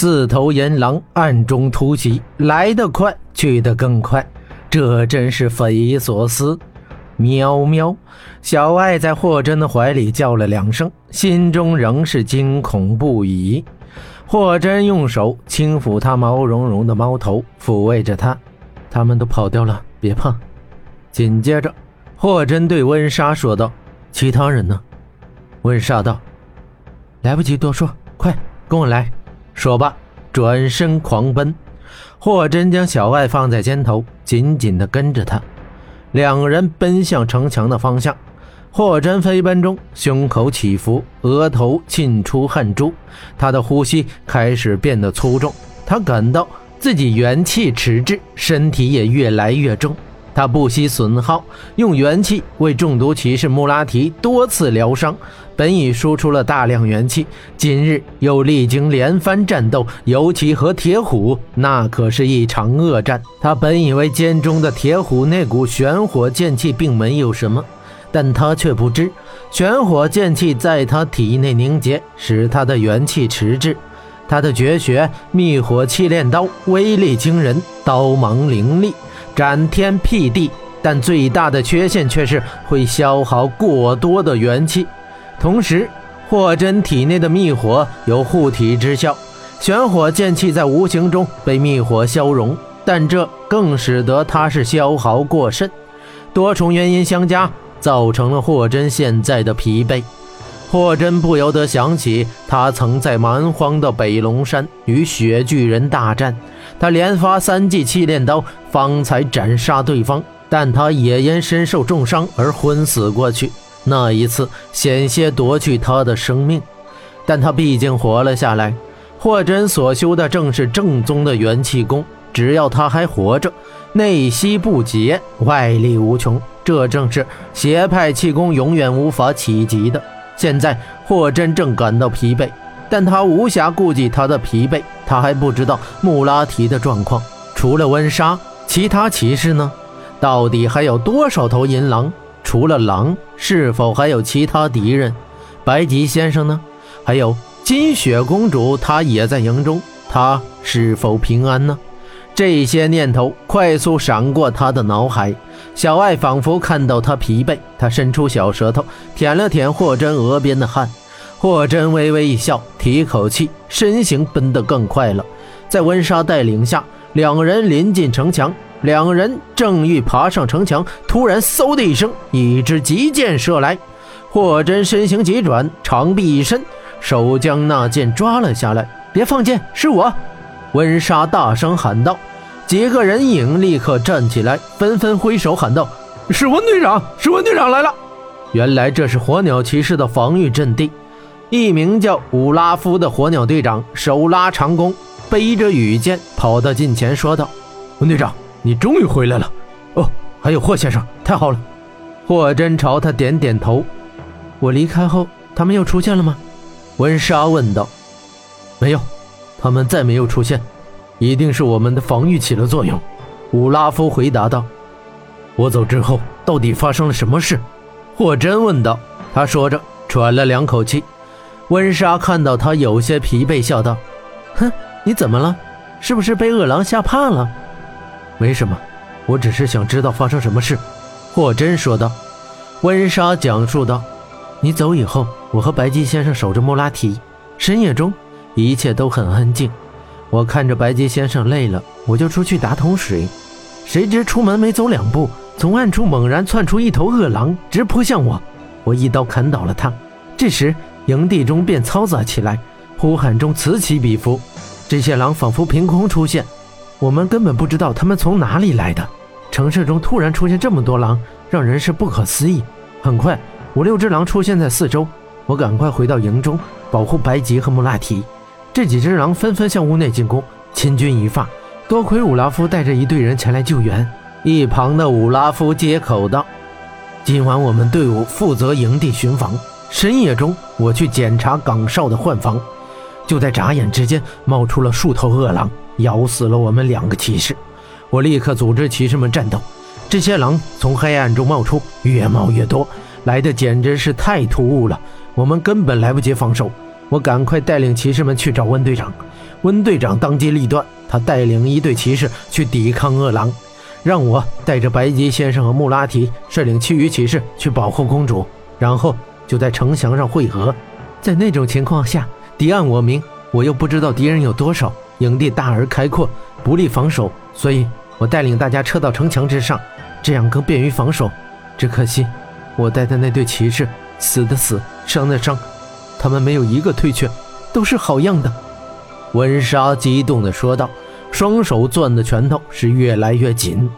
四头银狼暗中突袭，来得快，去得更快，这真是匪夷所思。喵喵！小爱在霍真的怀里叫了两声，心中仍是惊恐不已。霍真用手轻抚他毛茸茸的猫头，抚慰着他：“他们都跑掉了，别怕。”紧接着，霍真对温莎说道：“其他人呢？”温莎道：“来不及多说，快跟我来。”说罢，转身狂奔。霍真将小爱放在肩头，紧紧地跟着他。两人奔向城墙的方向。霍真飞奔中，胸口起伏，额头沁出汗珠，他的呼吸开始变得粗重。他感到自己元气迟滞，身体也越来越重。他不惜损耗，用元气为中毒骑士穆拉提多次疗伤。本已输出了大量元气，今日又历经连番战斗，尤其和铁虎，那可是一场恶战。他本以为剑中的铁虎那股玄火剑气并没有什么，但他却不知，玄火剑气在他体内凝结，使他的元气迟滞。他的绝学密火气炼刀威力惊人，刀芒凌厉。斩天辟地，但最大的缺陷却是会消耗过多的元气。同时，霍真体内的密火有护体之效，玄火剑气在无形中被密火消融，但这更使得他是消耗过甚。多重原因相加，造成了霍真现在的疲惫。霍真不由得想起，他曾在蛮荒的北龙山与雪巨人大战。他连发三记气炼刀，方才斩杀对方，但他也因身受重伤而昏死过去。那一次险些夺去他的生命，但他毕竟活了下来。霍真所修的正是正宗的元气功，只要他还活着，内息不竭，外力无穷，这正是邪派气功永远无法企及的。现在霍真正感到疲惫。但他无暇顾及他的疲惫，他还不知道穆拉提的状况。除了温莎，其他骑士呢？到底还有多少头银狼？除了狼，是否还有其他敌人？白吉先生呢？还有金雪公主，她也在营中，她是否平安呢？这些念头快速闪过他的脑海。小爱仿佛看到他疲惫，他伸出小舌头舔了舔霍真额边的汗。霍真微微一笑，提口气，身形奔得更快了。在温莎带领下，两人临近城墙。两人正欲爬上城墙，突然嗖的一声，一支急箭射来。霍真身形急转，长臂一伸，手将那箭抓了下来。别放箭，是我！温莎大声喊道。几个人影立刻站起来，纷纷挥手喊道：“是温队长，是温队长来了！”原来这是火鸟骑士的防御阵地。一名叫武拉夫的火鸟队长手拉长弓，背着羽箭，跑到近前说道：“温队长，你终于回来了！哦，还有霍先生，太好了！”霍真朝他点点头。我离开后，他们又出现了吗？温莎问道。“没有，他们再没有出现，一定是我们的防御起了作用。”武拉夫回答道。“我走之后，到底发生了什么事？”霍真问道。他说着，喘了两口气。温莎看到他有些疲惫，笑道：“哼，你怎么了？是不是被恶狼吓怕了？”“没什么，我只是想知道发生什么事。”霍真说道。温莎讲述道：“你走以后，我和白吉先生守着莫拉提。深夜中，一切都很安静。我看着白吉先生累了，我就出去打桶水。谁知出门没走两步，从暗处猛然窜出一头恶狼，直扑向我。我一刀砍倒了他。这时。”营地中便嘈杂起来，呼喊中此起彼伏。这些狼仿佛凭空出现，我们根本不知道他们从哪里来的。城市中突然出现这么多狼，让人是不可思议。很快，五六只狼出现在四周，我赶快回到营中保护白吉和穆拉提。这几只狼纷纷向屋内进攻，千钧一发，多亏武拉夫带着一队人前来救援。一旁的武拉夫接口道：“今晚我们队伍负责营地巡防。”深夜中，我去检查岗哨的换防，就在眨眼之间，冒出了数头恶狼，咬死了我们两个骑士。我立刻组织骑士们战斗。这些狼从黑暗中冒出，越冒越多，来的简直是太突兀了，我们根本来不及防守。我赶快带领骑士们去找温队长。温队长当机立断，他带领一队骑士去抵抗恶狼，让我带着白吉先生和穆拉提率领其余骑士去保护公主，然后就在城墙上汇合。在那种情况下，敌暗我明，我又不知道敌人有多少，营地大而开阔，不利防守，所以我带领大家撤到城墙之上，这样更便于防守。只可惜，我带的那队骑士死的死，伤的伤，他们没有一个退却，都是好样的。温莎激动地说道，双手攥的拳头是越来越紧。